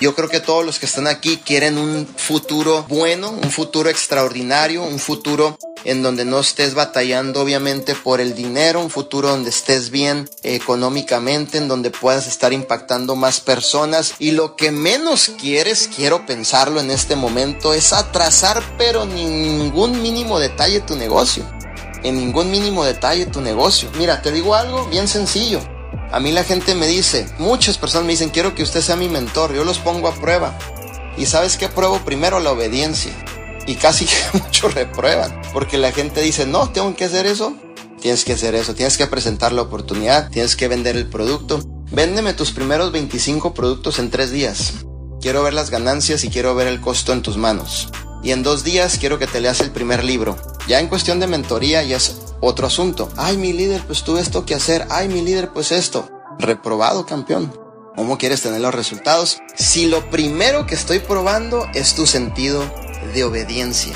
Yo creo que todos los que están aquí quieren un futuro bueno, un futuro extraordinario, un futuro en donde no estés batallando obviamente por el dinero, un futuro donde estés bien económicamente, en donde puedas estar impactando más personas y lo que menos quieres, quiero pensarlo en este momento, es atrasar pero ningún mínimo detalle tu negocio, en ningún mínimo detalle tu negocio. Mira, te digo algo bien sencillo. A mí la gente me dice, muchas personas me dicen, quiero que usted sea mi mentor, yo los pongo a prueba. ¿Y sabes qué pruebo? Primero la obediencia y casi que muchos reprueban, porque la gente dice, no, tengo que hacer eso. Tienes que hacer eso, tienes que presentar la oportunidad, tienes que vender el producto. Véndeme tus primeros 25 productos en tres días. Quiero ver las ganancias y quiero ver el costo en tus manos. Y en dos días quiero que te leas el primer libro. Ya en cuestión de mentoría ya es otro asunto. Ay, mi líder, pues tuve esto que hacer. Ay, mi líder, pues esto. Reprobado, campeón. ¿Cómo quieres tener los resultados? Si lo primero que estoy probando es tu sentido de obediencia.